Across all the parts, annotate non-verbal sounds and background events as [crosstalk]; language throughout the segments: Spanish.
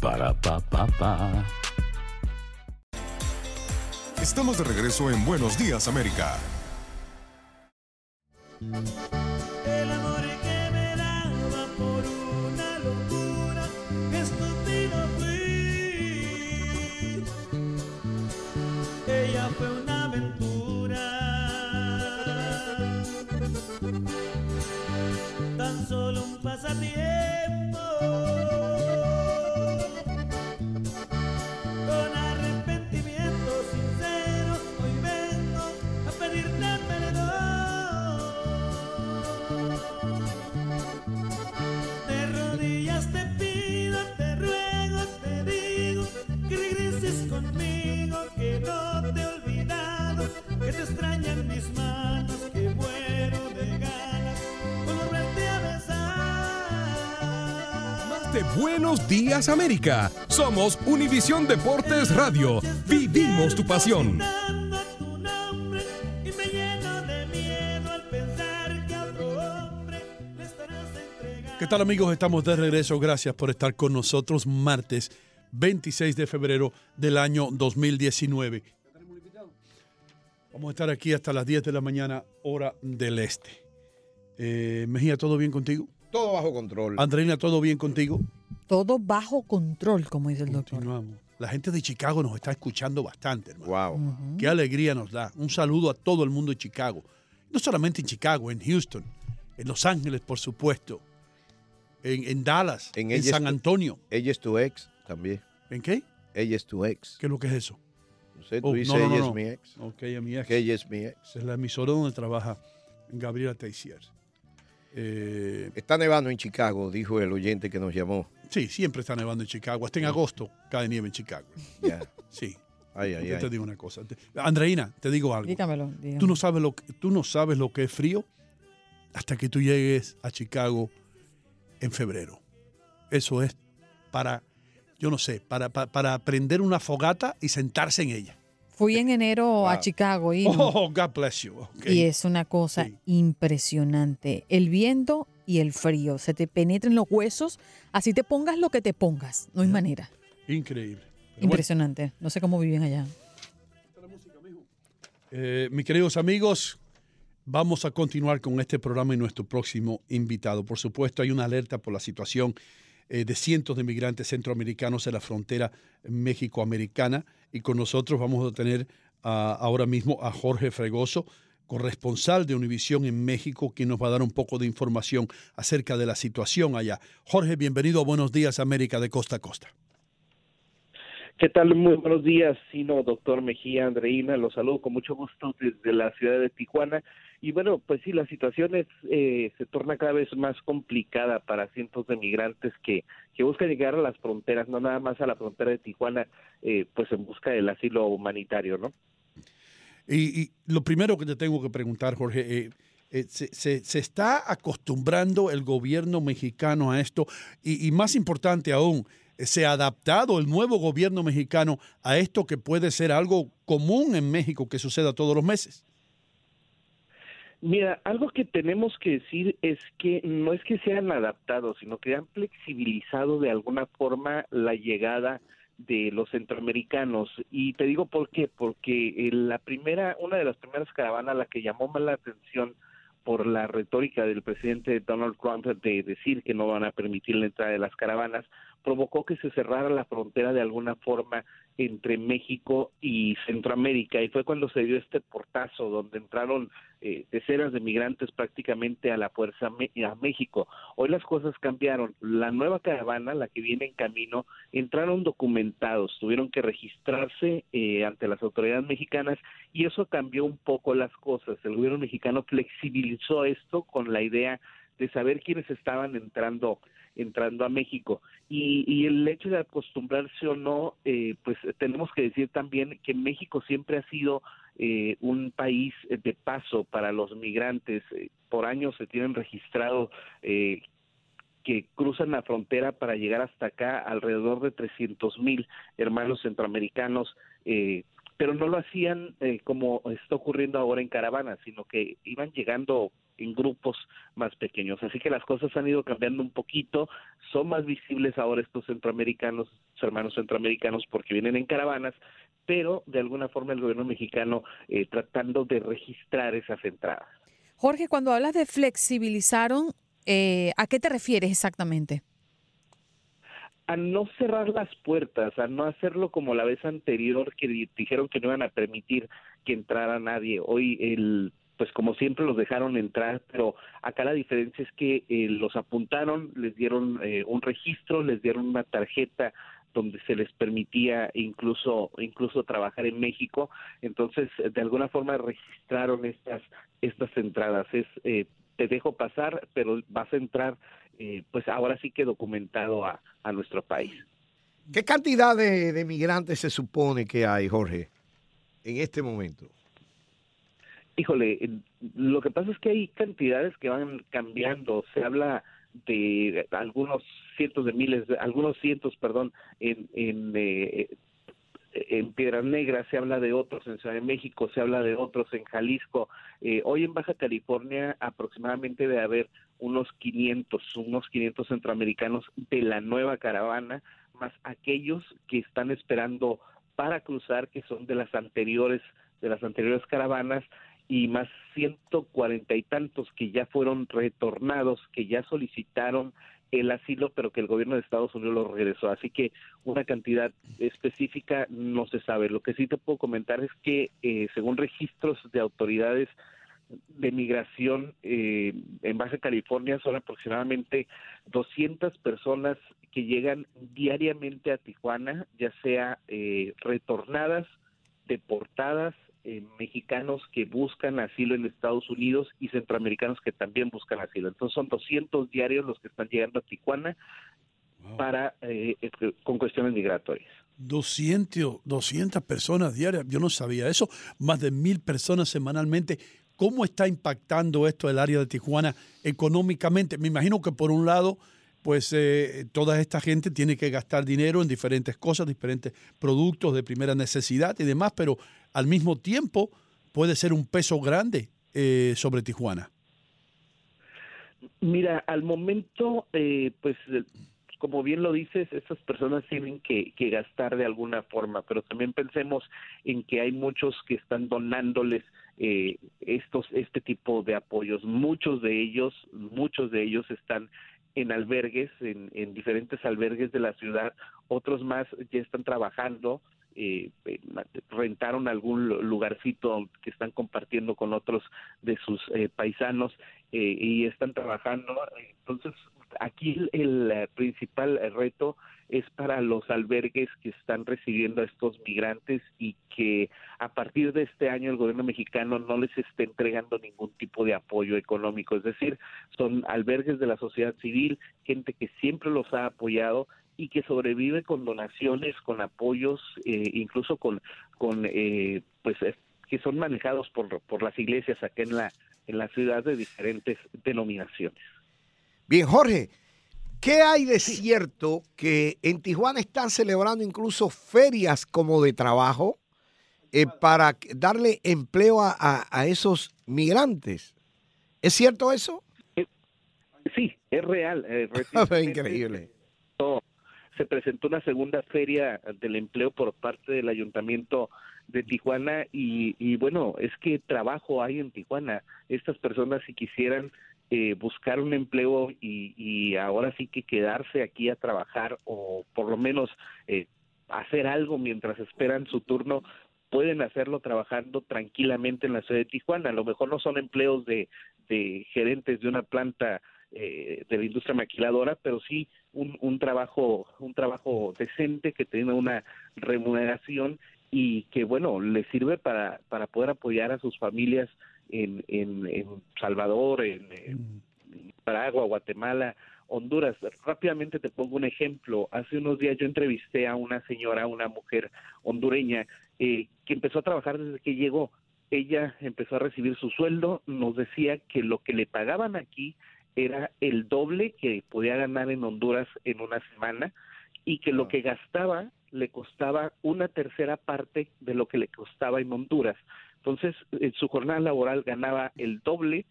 Para pa pa pa. Estamos de regreso en Buenos Días América. El amor que me daba por una locura, estúpido fui. Ella fue una Buenos Días América. Somos Univisión Deportes Radio. Vivimos tu pasión. ¿Qué tal amigos? Estamos de regreso. Gracias por estar con nosotros martes 26 de febrero del año 2019. Vamos a estar aquí hasta las 10 de la mañana, hora del este. Eh, Mejía, ¿todo bien contigo? Todo bajo control. Andreina, ¿todo bien contigo? Todo bajo control, como dice el doctor. Continuamos. La gente de Chicago nos está escuchando bastante, hermano. Wow. Qué alegría nos da. Un saludo a todo el mundo de Chicago. No solamente en Chicago, en Houston, en Los Ángeles, por supuesto, en, en Dallas, en, Ella es San tu- Antonio. Ella es tu ex también. ¿En qué? Ella es tu ex. ¿Qué es lo que es eso? No sé, tú Oh, dices no, no, no, ella no. es mi ex. Ok, a mi ex. Que ella es mi ex. Es la emisora donde trabaja Gabriela Teixier. Eh, Está nevando en Chicago, dijo el oyente que nos llamó. sí, siempre está nevando en Chicago. Hasta en agosto cae nieve en Chicago. Ya. Sí. Ay, ay, Yo te digo una cosa. Andreina, te digo algo. Dígamelo. dígamelo. Tú no sabes lo que, tú no sabes lo que es frío hasta que tú llegues a Chicago en febrero. Eso es para, yo no sé, para, para, para prender una fogata y sentarse en ella. Fui en enero a Chicago y, Oh, God bless you. Y es una cosa impresionante. El viento y el frío. Se te penetran los huesos. Así te pongas lo que te pongas. No hay manera. Increíble. Pero bueno, Impresionante. No sé cómo viven allá. Eh, mis queridos amigos, vamos a continuar con este programa y nuestro próximo invitado. Por supuesto, hay una alerta por la situación eh, de cientos de migrantes centroamericanos en la frontera México-americana y con nosotros vamos a tener ah, ahora mismo a Jorge Fregoso, corresponsal de Univisión en México, quien nos va a dar un poco de información acerca de la situación allá. Jorge, bienvenido a Buenos Días América de Costa a Costa. ¿Qué tal? Muy buenos días, Sino, doctor Mejía, Andreina, los saludo con mucho gusto desde la ciudad de Tijuana. Y bueno, pues sí, la situación es, eh, se torna cada vez más complicada para cientos de migrantes que, que buscan llegar a las fronteras, no nada más a la frontera de Tijuana, eh, pues en busca del asilo humanitario, ¿no? Y, y lo primero que te tengo que preguntar, Jorge, eh, eh, se, se- se está acostumbrando el gobierno mexicano a esto? Y, y más importante aún, se ha adaptado el nuevo gobierno mexicano a esto que puede ser algo común en México que suceda todos los meses? Mira, algo que tenemos que decir es que no es que sean adaptados, sino que han flexibilizado de alguna forma la llegada de los centroamericanos. Y te digo por qué, porque la primera, una de las primeras caravanas, la que llamó más la atención por la retórica del presidente Donald Trump de decir que no van a permitir la entrada de las caravanas, provocó que se cerrara la frontera de alguna forma entre México y Centroamérica y fue cuando se dio este portazo donde entraron eh, decenas de migrantes prácticamente a la fuerza a México. Hoy las cosas cambiaron. La nueva caravana, la que viene en camino, entraron documentados, tuvieron que registrarse eh, ante las autoridades mexicanas y eso cambió un poco las cosas. El gobierno mexicano flexibilizó esto con la idea de saber quiénes estaban entrando entrando a México. Y, y el hecho de acostumbrarse o no eh, pues tenemos que decir también que México siempre ha sido eh, un país de paso para los migrantes. Eh, por años se tienen registrado eh, que cruzan la frontera para llegar hasta acá alrededor de 300 mil hermanos centroamericanos eh, pero no lo hacían eh, como está ocurriendo ahora en caravanas, sino que iban llegando en grupos más pequeños. Así que las cosas han ido cambiando un poquito, son más visibles ahora estos centroamericanos, hermanos centroamericanos, porque vienen en caravanas, pero de alguna forma el gobierno mexicano eh, tratando de registrar esas entradas. Jorge, cuando hablas de flexibilizaron, eh, ¿a qué te refieres exactamente? a no cerrar las puertas, a no hacerlo como la vez anterior que di- dijeron que no iban a permitir que entrara nadie. Hoy el pues como siempre los dejaron entrar, pero acá la diferencia es que eh, los apuntaron, les dieron eh, un registro, les dieron una tarjeta donde se les permitía incluso incluso trabajar en México, entonces de alguna forma registraron estas estas entradas. Es eh, te dejo pasar, pero vas a entrar eh, pues ahora sí que documentado a, a nuestro país. ¿Qué cantidad de, de migrantes se supone que hay, Jorge, en este momento? Híjole, lo que pasa es que hay cantidades que van cambiando. Se habla de algunos cientos de miles, algunos cientos, perdón, en, en, eh, en Piedras Negras, se habla de otros en Ciudad de México, se habla de otros en Jalisco. Eh, hoy en Baja California aproximadamente debe haber unos 500, unos 500 centroamericanos de la nueva caravana, más aquellos que están esperando para cruzar, que son de las anteriores, de las anteriores caravanas, y más 140 y tantos que ya fueron retornados, que ya solicitaron el asilo, pero que el gobierno de Estados Unidos los regresó. Así que una cantidad específica no se sabe. Lo que sí te puedo comentar es que, eh, según registros de autoridades de migración eh, en Baja California, son aproximadamente 200 personas que llegan diariamente a Tijuana, ya sea eh, retornadas, deportadas, eh, mexicanos que buscan asilo en Estados Unidos y centroamericanos que también buscan asilo. Entonces son 200 diarios los que están llegando a Tijuana para eh, eh, con cuestiones migratorias. 200, 200 personas diarias, yo no sabía eso, más de mil personas semanalmente. ¿Cómo está impactando esto el área de Tijuana económicamente? Me imagino que por un lado, pues eh, toda esta gente tiene que gastar dinero en diferentes cosas, diferentes productos de primera necesidad y demás, pero al mismo tiempo puede ser un peso grande eh, sobre Tijuana. Mira, al momento, eh, pues eh, como bien lo dices, estas personas tienen que, que gastar de alguna forma, pero también pensemos en que hay muchos que están donándoles eh, estos este tipo de apoyos. Muchos de ellos, muchos de ellos están en albergues, en, en diferentes albergues de la ciudad. Otros más ya están trabajando, eh, eh, rentaron algún lu- lugarcito que están compartiendo con otros de sus eh, paisanos eh, y están trabajando. Entonces, aquí el, eh, principal eh, reto es para los albergues que están recibiendo a estos migrantes y que a partir de este año el gobierno mexicano no les está entregando ningún tipo de apoyo económico. Es decir, son albergues de la sociedad civil, gente que siempre los ha apoyado y que sobrevive con donaciones, con apoyos, eh, incluso con, con eh, pues eh, que son manejados por, por las iglesias acá en la en la ciudad de diferentes denominaciones. Bien, Jorge, ¿Qué hay de cierto que en Tijuana están celebrando incluso ferias como de trabajo eh, para darle empleo a, a- a esos migrantes? ¿Es cierto eso? Sí, es real. eh, [laughs] recientemente Increíble. Se presentó una segunda feria del empleo por parte del ayuntamiento de Tijuana y, bueno, es que trabajo hay en Tijuana. Estas personas si quisieran eh, buscar un empleo y, y ahora sí que quedarse aquí a trabajar o por lo menos eh, hacer algo mientras esperan su turno, pueden hacerlo trabajando tranquilamente en la ciudad de Tijuana. A lo mejor no son empleos de, de gerentes de una planta eh, de la industria maquiladora, pero sí un, un trabajo un trabajo decente que tenga una remuneración y que bueno le sirve para para poder apoyar a sus familias en en, en Salvador, en, en Nicaragua, Guatemala, Honduras. Rápidamente te pongo un ejemplo. Hace unos días yo entrevisté a una señora, una mujer hondureña, eh, que empezó a trabajar desde que llegó. Ella empezó a recibir su sueldo, nos decía que lo que le pagaban aquí era el doble que podía ganar en Honduras en una semana y que lo que gastaba le costaba una tercera parte de lo que le costaba en Honduras. Entonces, en su jornada laboral ganaba el doble,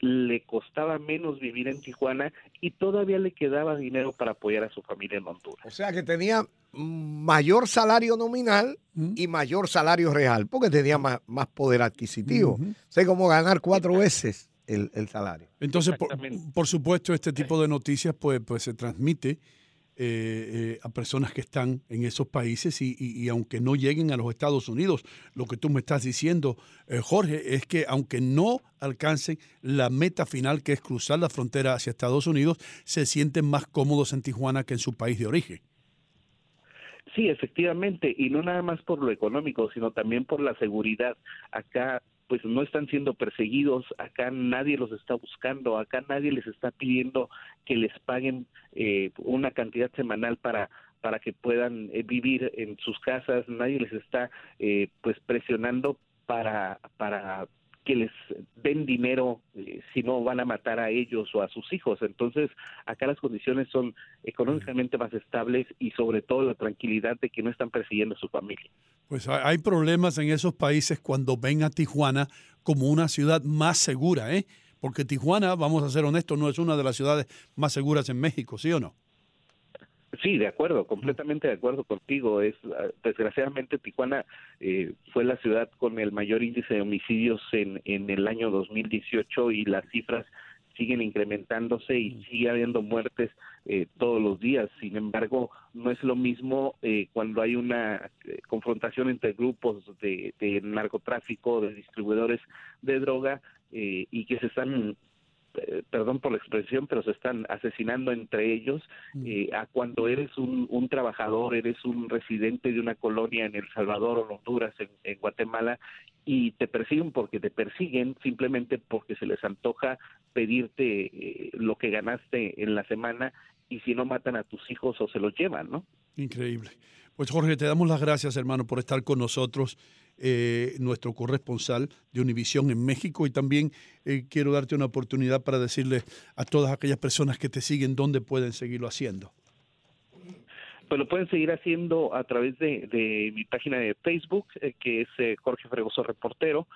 le costaba menos vivir en Tijuana y todavía le quedaba dinero para apoyar a su familia en Honduras. O sea que tenía mayor salario nominal y mayor salario real, porque tenía más, más poder adquisitivo. Sé cómo ganar cuatro veces el, el salario. Entonces, por, por supuesto, este tipo de noticias pues, pues se transmite eh, eh, a personas que están en esos países y, y- y aunque no lleguen a los Estados Unidos, lo que tú me estás diciendo, eh, Jorge, es que aunque no alcancen la meta final que es cruzar la frontera hacia Estados Unidos, se sienten más cómodos en Tijuana que en su país de origen. Sí, efectivamente, y no nada más por lo económico, sino también por la seguridad. Acá pues no están siendo perseguidos, acá nadie los está buscando, acá nadie les está pidiendo que les paguen eh, una cantidad semanal para para que puedan eh, vivir en sus casas, nadie les está eh, pues presionando para para que les den dinero eh, si no van a matar a ellos o a sus hijos. Entonces, acá las condiciones son económicamente más estables y sobre todo la tranquilidad de que no están persiguiendo a su familia. Pues hay problemas en esos países cuando ven a Tijuana como una ciudad más segura, ¿eh? Porque Tijuana, vamos a ser honestos, no es una de las ciudades más seguras en México, ¿sí o no? Sí, de acuerdo, completamente de acuerdo contigo. Es ah, desgraciadamente Tijuana eh, fue la ciudad con el mayor índice de homicidios en, en el año 2018 y las cifras siguen incrementándose y sigue habiendo muertes eh, todos los días. Sin embargo, no es lo mismo eh, cuando hay una eh, confrontación entre grupos de, de narcotráfico, de distribuidores de droga eh, y que se están perdón por la expresión, pero se están asesinando entre ellos, eh, a cuando eres un, un trabajador, eres un residente de una colonia en El Salvador o Honduras, en, en Guatemala, y te persiguen porque te persiguen simplemente porque se les antoja pedirte eh, lo que ganaste en la semana y si no matan a tus hijos o se los llevan, ¿no? Increíble. Pues Jorge, te damos las gracias, hermano, por estar con nosotros, eh, nuestro corresponsal de Univisión en México. Y también eh, quiero darte una oportunidad para decirle a todas aquellas personas que te siguen dónde pueden seguirlo haciendo. Pues lo pueden seguir haciendo a través de, mi página de Facebook, eh, que es eh, Jorge Fregoso Reportero.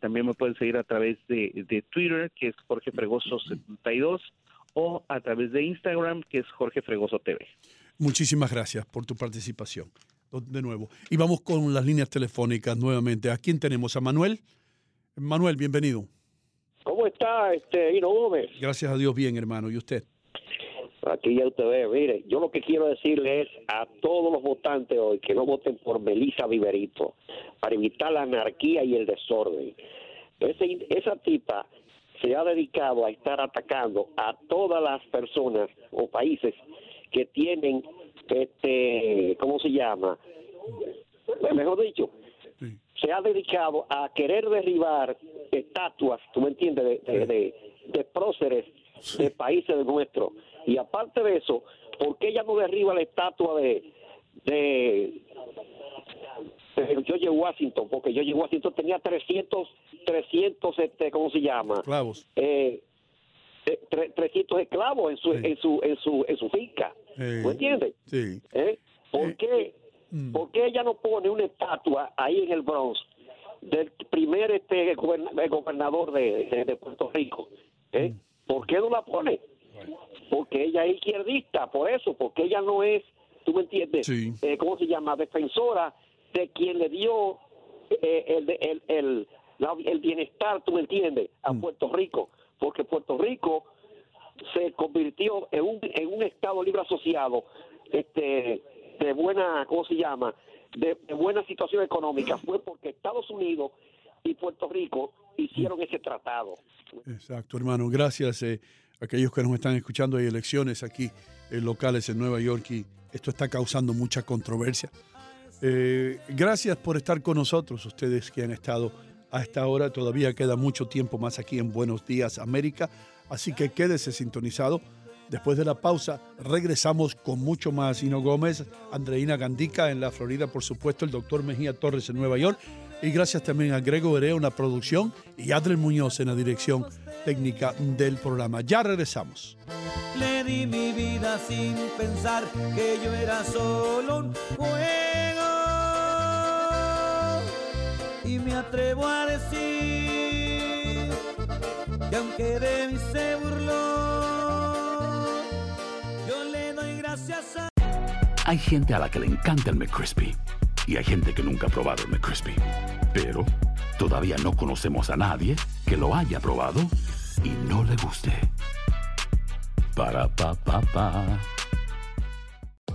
También me pueden seguir a través de, de Twitter, que es Jorge Fregoso 72, o a través de Instagram, que es Jorge Fregoso TV. Muchísimas gracias por tu participación. De nuevo. Y vamos con las líneas telefónicas nuevamente. ¿A quién tenemos? ¿A Manuel? Manuel, bienvenido. ¿Cómo está, este, Hino Gómez? Gracias a Dios, bien, hermano. ¿Y usted? Aquí ya usted ve, mire, yo lo que quiero decirle es a todos los votantes hoy que no voten por Melissa Viverito para evitar la anarquía y el desorden. Ese- esa tipa se ha dedicado a estar atacando a todas las personas o países que tienen, este, ¿cómo se llama? Mejor dicho, se ha dedicado a querer derribar estatuas, tú me entiendes, de, de, de- de próceres de países de nuestro. Y aparte de eso, ¿por qué ella no derriba la estatua de, de, de George Washington? Porque George Washington tenía 300, 300 este, ¿cómo se llama? Clavos. Eh, eh, tre- 300 esclavos en su, en su, en su, en su finca. Eh, ¿Me entiendes? Sí. ¿Eh? ¿Por, qué, mm. ¿Por qué ella no pone una estatua ahí en el Bronx del primer este goberna- gobernador de, de- de Puerto Rico? ¿Eh? Mm. ¿Por qué no la pone? Porque ella es izquierdista, por eso, porque ella no es, ¿tú me entiendes? Sí. Eh, ¿Cómo se llama? Defensora de quien le dio eh, el, el, el, el bienestar, ¿tú me entiendes? A Puerto Rico, porque Puerto Rico se convirtió en un, en un Estado libre asociado este, de buena, ¿cómo se llama? De, buena situación económica. Fue porque Estados Unidos y Puerto Rico hicieron ese tratado. Exacto, hermano. Gracias eh, a aquellos que nos están escuchando. Hay elecciones aquí eh, locales en Nueva York y esto está causando mucha controversia. Eh, gracias por estar con nosotros, ustedes que han estado a esta hora. Todavía queda mucho tiempo más aquí en Buenos Días América, así que quédese sintonizado. Después de la pausa, regresamos con mucho más. Hino Gómez, Andreina Gandica en la Florida, por supuesto, el doctor Mejía Torres en Nueva York. Y gracias también a Grego Herea en la producción y Adriel Muñoz en la dirección técnica del programa. Ya regresamos. Le di mi vida sin pensar que yo era solo un juego. Y me atrevo a decir que aunque de se burló, yo le doy gracias a... Hay gente a la que le encanta el McCrispy y hay gente que nunca ha probado el McCrispy. Pero todavía no conocemos a nadie que lo haya probado y no le guste. Para pa pa pa.